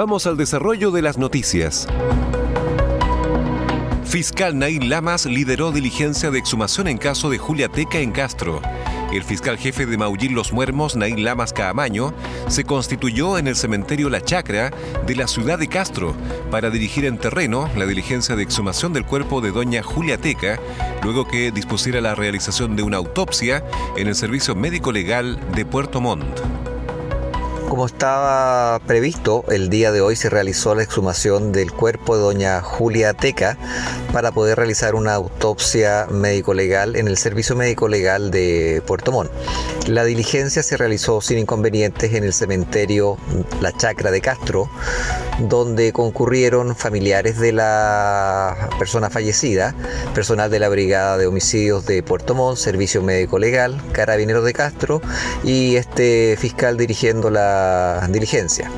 Vamos al desarrollo de las noticias. Fiscal Nail Lamas lideró diligencia de exhumación en caso de Julia Teca en Castro. El fiscal jefe de Maullín Los Muermos, Nail Lamas Caamaño, se constituyó en el cementerio La Chacra de la ciudad de Castro para dirigir en terreno la diligencia de exhumación del cuerpo de doña Julia Teca, luego que dispusiera la realización de una autopsia en el Servicio Médico Legal de Puerto Montt. Como estaba previsto, el día de hoy se realizó la exhumación del cuerpo de doña Julia Teca para poder realizar una autopsia médico-legal en el Servicio Médico Legal de Puerto Montt. La diligencia se realizó sin inconvenientes en el cementerio La Chacra de Castro, donde concurrieron familiares de la persona fallecida, personal de la Brigada de Homicidios de Puerto Montt, Servicio Médico Legal, Carabineros de Castro y este fiscal dirigiendo la diligencia.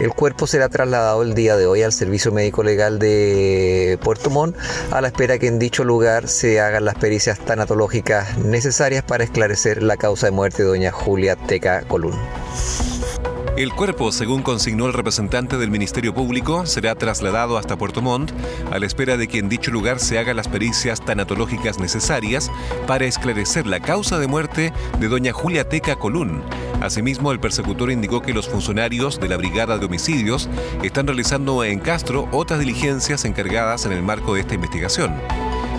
El cuerpo será trasladado el día de hoy al Servicio Médico Legal de Puerto Montt a la espera que en dicho lugar se hagan las pericias tanatológicas necesarias para esclarecer la causa de muerte de doña Julia Teca Colún. El cuerpo, según consignó el representante del Ministerio Público, será trasladado hasta Puerto Montt a la espera de que en dicho lugar se hagan las pericias tanatológicas necesarias para esclarecer la causa de muerte de doña Julia Teca Colún. Asimismo, el persecutor indicó que los funcionarios de la Brigada de Homicidios están realizando en Castro otras diligencias encargadas en el marco de esta investigación.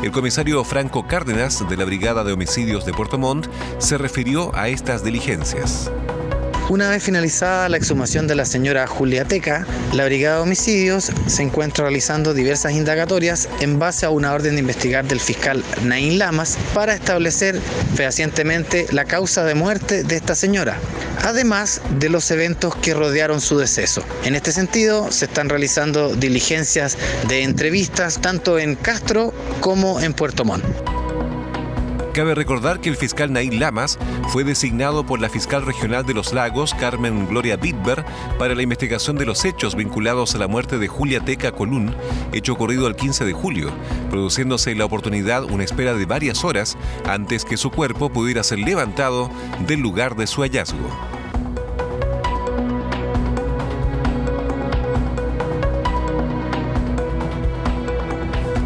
El comisario Franco Cárdenas de la Brigada de Homicidios de Puerto Montt se refirió a estas diligencias. Una vez finalizada la exhumación de la señora Julia Teca, la Brigada de Homicidios se encuentra realizando diversas indagatorias en base a una orden de investigar del fiscal Naín Lamas para establecer fehacientemente la causa de muerte de esta señora, además de los eventos que rodearon su deceso. En este sentido, se están realizando diligencias de entrevistas tanto en Castro como en Puerto Montt. Cabe recordar que el fiscal Nail Lamas fue designado por la fiscal regional de los lagos, Carmen Gloria Bitber, para la investigación de los hechos vinculados a la muerte de Julia Teca Colún, hecho ocurrido el 15 de julio, produciéndose la oportunidad una espera de varias horas antes que su cuerpo pudiera ser levantado del lugar de su hallazgo.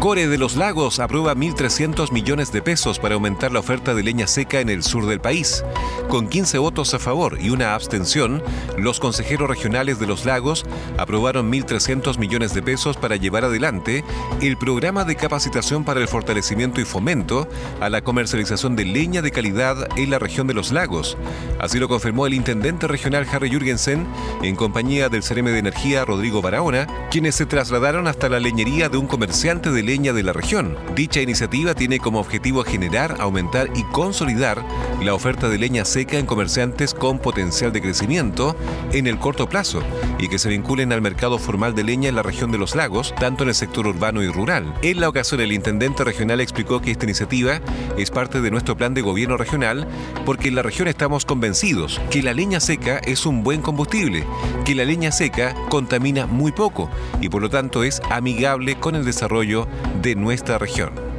Core de los Lagos aprueba 1.300 millones de pesos para aumentar la oferta de leña seca en el sur del país. Con 15 votos a favor y una abstención, los consejeros regionales de los lagos aprobaron 1.300 millones de pesos para llevar adelante el programa de capacitación para el fortalecimiento y fomento a la comercialización de leña de calidad en la región de los lagos. Así lo confirmó el intendente regional Harry Jürgensen en compañía del CRM de Energía Rodrigo Barahona, quienes se trasladaron hasta la leñería de un comerciante de leña de la región. Dicha iniciativa tiene como objetivo generar, aumentar y consolidar la oferta de leña seca en comerciantes con potencial de crecimiento en el corto plazo y que se vinculen al mercado formal de leña en la región de los lagos, tanto en el sector urbano y rural. En la ocasión, el intendente regional explicó que esta iniciativa es parte de nuestro plan de gobierno regional porque en la región estamos convencidos que la leña seca es un buen combustible, que la leña seca contamina muy poco y por lo tanto es amigable con el desarrollo de nuestra región.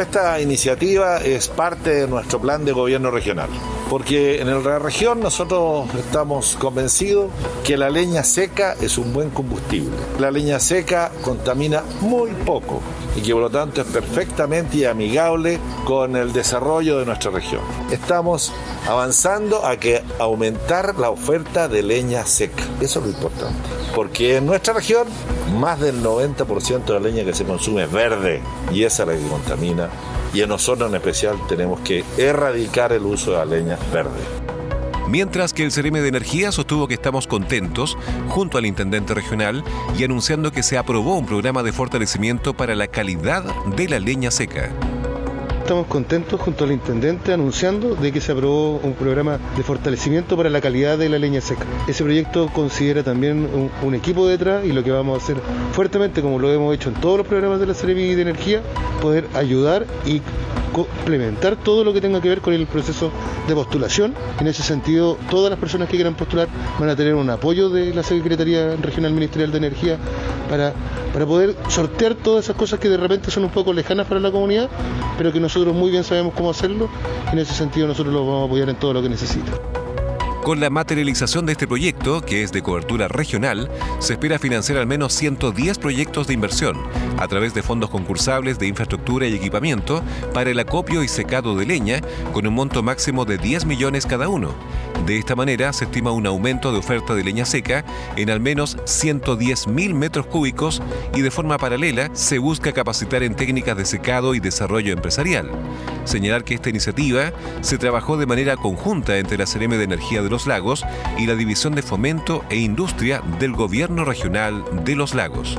Esta iniciativa es parte de nuestro plan de gobierno regional. porque en la región nosotros estamos convencidos que la leña seca es un buen combustible. La leña seca contamina muy poco y que por lo tanto es perfectamente amigable con el desarrollo de nuestra región. Estamos avanzando a que aumentar la oferta de leña seca. Eso es lo importante. Porque en nuestra región más del 90% de la leña que se consume es verde y esa es la que contamina. Y en nosotros en especial tenemos que erradicar el uso de la leña verde. Mientras que el CRM de Energía sostuvo que estamos contentos junto al intendente regional y anunciando que se aprobó un programa de fortalecimiento para la calidad de la leña seca. Estamos contentos junto al intendente anunciando de que se aprobó un programa de fortalecimiento para la calidad de la leña seca. Ese proyecto considera también un, equipo detrás y lo que vamos a hacer fuertemente, como lo hemos hecho en todos los programas de la Seremi de Energía, poder ayudar y complementar todo lo que tenga que ver con el proceso de postulación. En ese sentido, todas las personas que quieran postular van a tener un apoyo de la Secretaría Regional Ministerial de Energía para, para poder sortear todas esas cosas que de repente son un poco lejanas para la comunidad, pero que nosotros muy bien sabemos cómo hacerlo. En ese sentido nosotros los vamos a apoyar en todo lo que necesita. Con la materialización de este proyecto, que es de cobertura regional, se espera financiar al menos 110 proyectos de inversión a través de fondos concursables de infraestructura y equipamiento para el acopio y secado de leña con un monto máximo de 10 millones cada uno. De esta manera se estima un aumento de oferta de leña seca en al menos 110 mil metros cúbicos y de forma paralela se busca capacitar en técnicas de secado y desarrollo empresarial. Señalar que esta iniciativa se trabajó de manera conjunta entre la CRM de Energía de los Lagos y la División de Fomento e Industria del Gobierno Regional de los Lagos.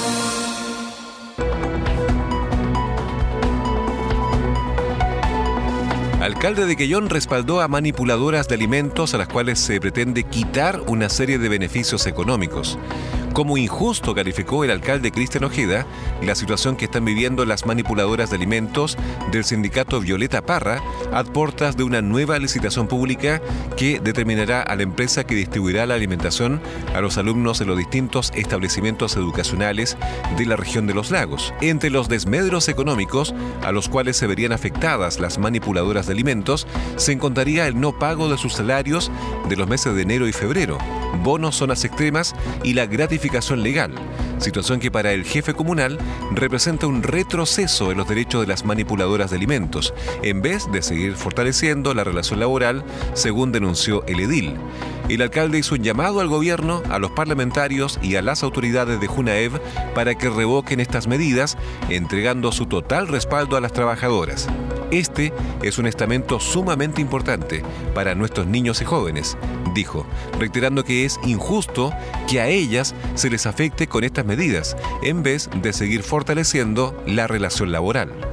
Alcalde de Quellón respaldó a manipuladoras de alimentos a las cuales se pretende quitar una serie de beneficios económicos. Como injusto calificó el alcalde Cristian Ojeda la situación que están viviendo las manipuladoras de alimentos del sindicato Violeta Parra a puertas de una nueva licitación pública que determinará a la empresa que distribuirá la alimentación a los alumnos en los distintos establecimientos educacionales de la región de los lagos. Entre los desmedros económicos a los cuales se verían afectadas las manipuladoras de alimentos se encontraría el no pago de sus salarios de los meses de enero y febrero, bonos zonas extremas y la gratificación legal, situación que para el jefe comunal representa un retroceso en los derechos de las manipuladoras de alimentos, en vez de seguir fortaleciendo la relación laboral, según denunció el edil. El alcalde hizo un llamado al gobierno, a los parlamentarios y a las autoridades de Junaev para que revoquen estas medidas, entregando su total respaldo a las trabajadoras. Este es un estamento sumamente importante para nuestros niños y jóvenes, dijo, reiterando que es injusto que a ellas se les afecte con estas medidas, en vez de seguir fortaleciendo la relación laboral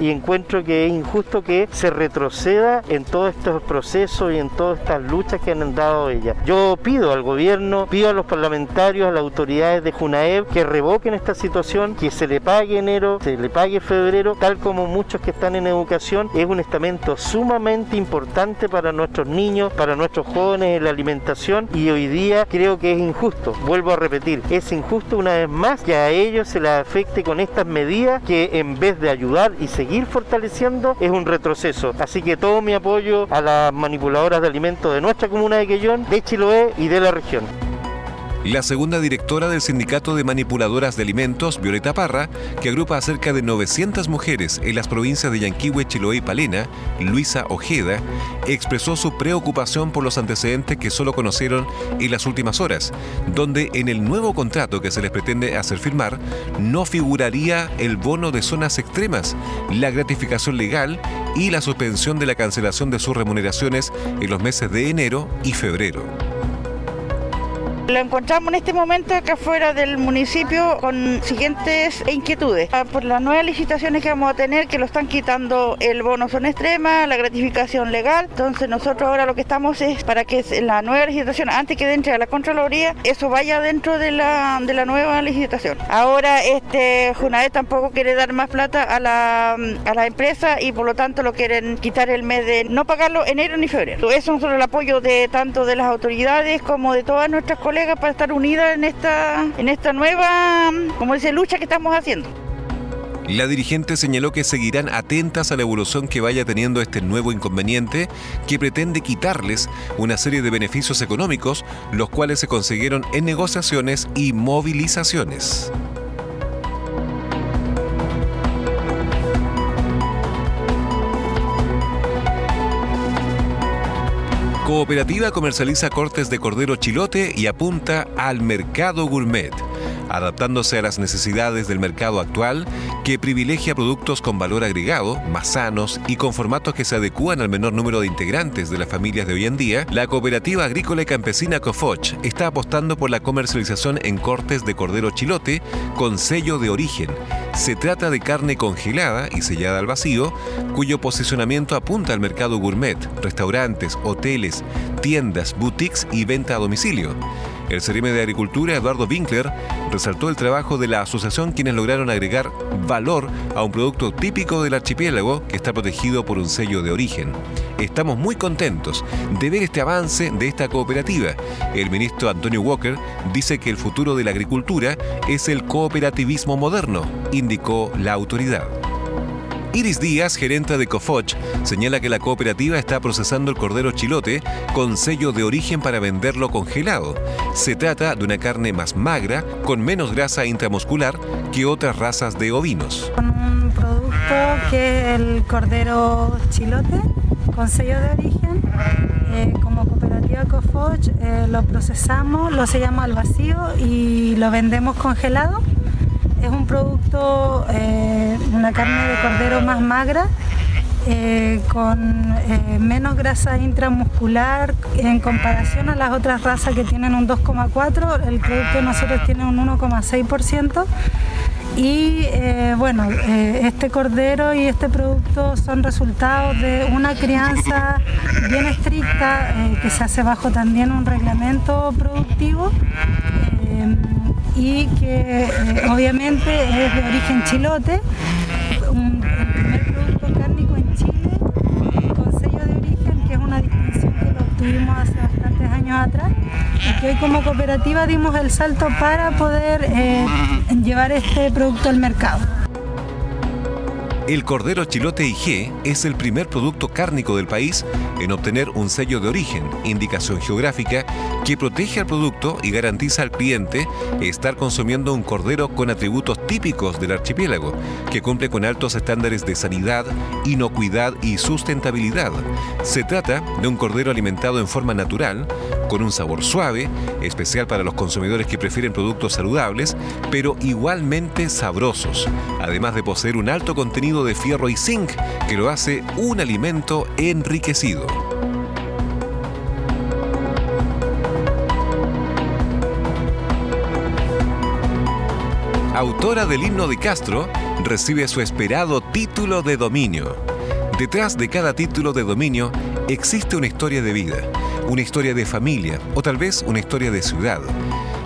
y encuentro que es injusto que se retroceda en todos estos procesos y en todas estas luchas que han dado ellas. Yo pido al gobierno, pido a los parlamentarios, a las autoridades de Junaev que revoquen esta situación, que se le pague enero, se le pague febrero, tal como muchos que están en educación, es un estamento sumamente importante para nuestros niños, para nuestros jóvenes en la alimentación y hoy día creo que es injusto, vuelvo a repetir, es injusto una vez más que a ellos se les afecte con estas medidas que en vez de ayudar y seguir seguir fortaleciendo es un retroceso. Así que todo mi apoyo a las manipuladoras de alimentos de nuestra comuna de Quellón, de Chiloé y de la región. La segunda directora del Sindicato de Manipuladoras de Alimentos, Violeta Parra, que agrupa a cerca de 900 mujeres en las provincias de Yanquihue, Chiloé y Palena, Luisa Ojeda, expresó su preocupación por los antecedentes que solo conocieron en las últimas horas, donde en el nuevo contrato que se les pretende hacer firmar no figuraría el bono de zonas extremas, la gratificación legal y la suspensión de la cancelación de sus remuneraciones en los meses de enero y febrero Lo encontramos en este momento acá afuera del municipio con siguientes inquietudes. Ah, por las nuevas licitaciones que vamos a tener, que lo están quitando el bono son extrema, la gratificación legal. Entonces nosotros ahora lo que estamos es para que la nueva licitación, antes que entre a la Contraloría, eso vaya dentro de la, de la nueva licitación. Ahora este Junaed tampoco quiere dar más plata a la, a la empresa y por lo tanto lo quieren quitar el mes de no pagarlo enero ni febrero. Eso es el apoyo de tanto de las autoridades como de todas nuestras colegas para estar unidas en esta, en esta nueva, como dice, lucha que estamos haciendo. La dirigente señaló que seguirán atentas a la evolución que vaya teniendo este nuevo inconveniente que pretende quitarles una serie de beneficios económicos, los cuales se consiguieron en negociaciones y movilizaciones. Cooperativa comercializa cortes de cordero chilote y apunta al mercado gourmet adaptándose a las necesidades del mercado actual que privilegia productos con valor agregado, más sanos y con formatos que se adecúan al menor número de integrantes de las familias de hoy en día, la cooperativa agrícola y campesina Cofoch está apostando por la comercialización en cortes de cordero chilote con sello de origen. Se trata de carne congelada y sellada al vacío, cuyo posicionamiento apunta al mercado gourmet, restaurantes, hoteles, tiendas, boutiques y venta a domicilio. El CRM de Agricultura, Eduardo Winkler, resaltó el trabajo de la asociación quienes lograron agregar valor a un producto típico del archipiélago que está protegido por un sello de origen. Estamos muy contentos de ver este avance de esta cooperativa. El ministro Antonio Walker dice que el futuro de la agricultura es el cooperativismo moderno, indicó la autoridad. Iris Díaz, gerente de Cofoch, señala que la cooperativa está procesando el cordero chilote con sello de origen para venderlo congelado. Se trata de una carne más magra, con menos grasa intramuscular que otras razas de ovinos. Un producto que es el cordero chilote con sello de origen. Eh, como cooperativa Cofoch eh, lo procesamos, lo sellamos al vacío y lo vendemos congelado es un producto, eh, una carne de cordero más magra, eh, con eh, menos grasa intramuscular en comparación a las otras razas que tienen un 2,4, el producto de nosotros tiene un 1,6%. Y bueno, este cordero y este producto son resultados de una crianza bien estricta que se hace bajo también un reglamento productivo y que eh, obviamente es de origen chilote, un, el primer producto cárnico en Chile con sello de origen, que es una distinción que obtuvimos hace bastantes años atrás y que hoy como cooperativa dimos el salto para poder eh, llevar este producto al mercado. El cordero chilote IG es el primer producto cárnico del país en obtener un sello de origen, indicación geográfica, que protege al producto y garantiza al cliente estar consumiendo un cordero con atributos típicos del archipiélago, que cumple con altos estándares de sanidad, inocuidad y sustentabilidad. Se trata de un cordero alimentado en forma natural, con un sabor suave, especial para los consumidores que prefieren productos saludables, pero igualmente sabrosos, además de poseer un alto contenido de fierro y zinc que lo hace un alimento enriquecido. Autora del himno de Castro, recibe su esperado título de dominio. Detrás de cada título de dominio existe una historia de vida una historia de familia o tal vez una historia de ciudad.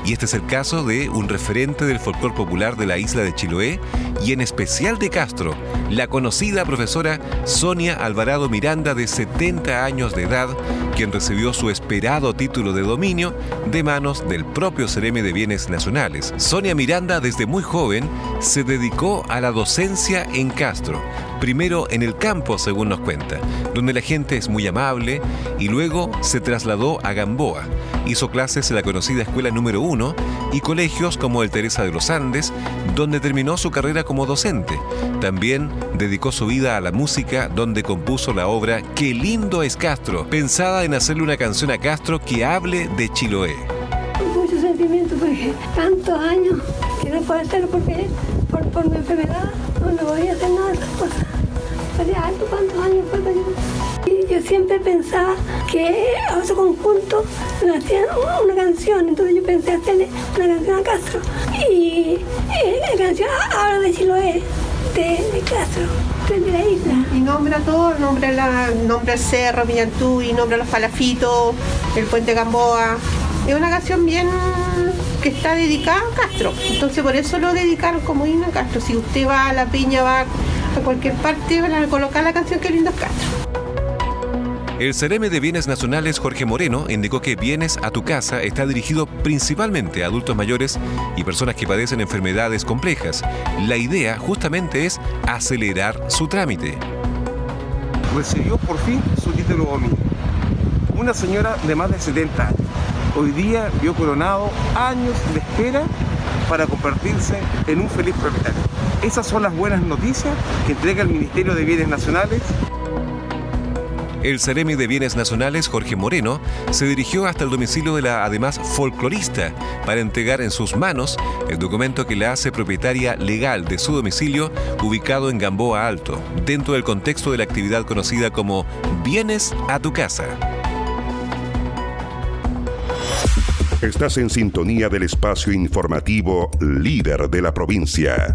Y este es el caso de un referente del folclore popular de la isla de Chiloé y en especial de Castro, la conocida profesora Sonia Alvarado Miranda de 70 años de edad, quien recibió su esperado título de dominio de manos del propio CRM de Bienes Nacionales. Sonia Miranda desde muy joven se dedicó a la docencia en Castro, primero en el campo según nos cuenta, donde la gente es muy amable y luego se trasladó a Gamboa. Hizo clases en la conocida Escuela Número 1 y colegios como el Teresa de los Andes, donde terminó su carrera como docente. También dedicó su vida a la música, donde compuso la obra Qué lindo es Castro, pensada en hacerle una canción a Castro que hable de Chiloé. Mucho sentimiento porque tantos años que no puedo hacerlo porque por, mi enfermedad no me voy a hacer nada de esas cosas. ¿cuántos años fue Y yo siempre pensaba que a otro conjunto le hacían una canción, entonces yo pensé hacerle una canción a Castro. Y la canción habla de Chiloé, de, de Castro. De la isla. Y nombra todo, nombra, la, nombra el cerro, y nombra los palafitos, el puente Gamboa. Es una canción bien que está dedicada a Castro. Entonces por eso lo dedicaron como himno a Castro. Si usted va a la piña, va a cualquier parte, van a colocar la canción que lindo es Castro. El Cereme de Bienes Nacionales Jorge Moreno indicó que Bienes a tu casa está dirigido principalmente a adultos mayores y personas que padecen enfermedades complejas. La idea justamente es acelerar su trámite. Recibió por fin su título dominio. Una señora de más de 70 años. Hoy día vio coronado años de espera para convertirse en un feliz propietario. Esas son las buenas noticias que entrega el Ministerio de Bienes Nacionales el Ceremi de Bienes Nacionales, Jorge Moreno, se dirigió hasta el domicilio de la además folclorista para entregar en sus manos el documento que la hace propietaria legal de su domicilio ubicado en Gamboa Alto, dentro del contexto de la actividad conocida como Bienes a tu casa. Estás en sintonía del espacio informativo líder de la provincia.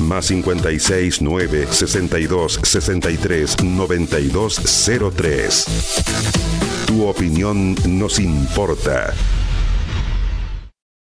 Más 56 9 62 63 92 03. Tu opinión nos importa.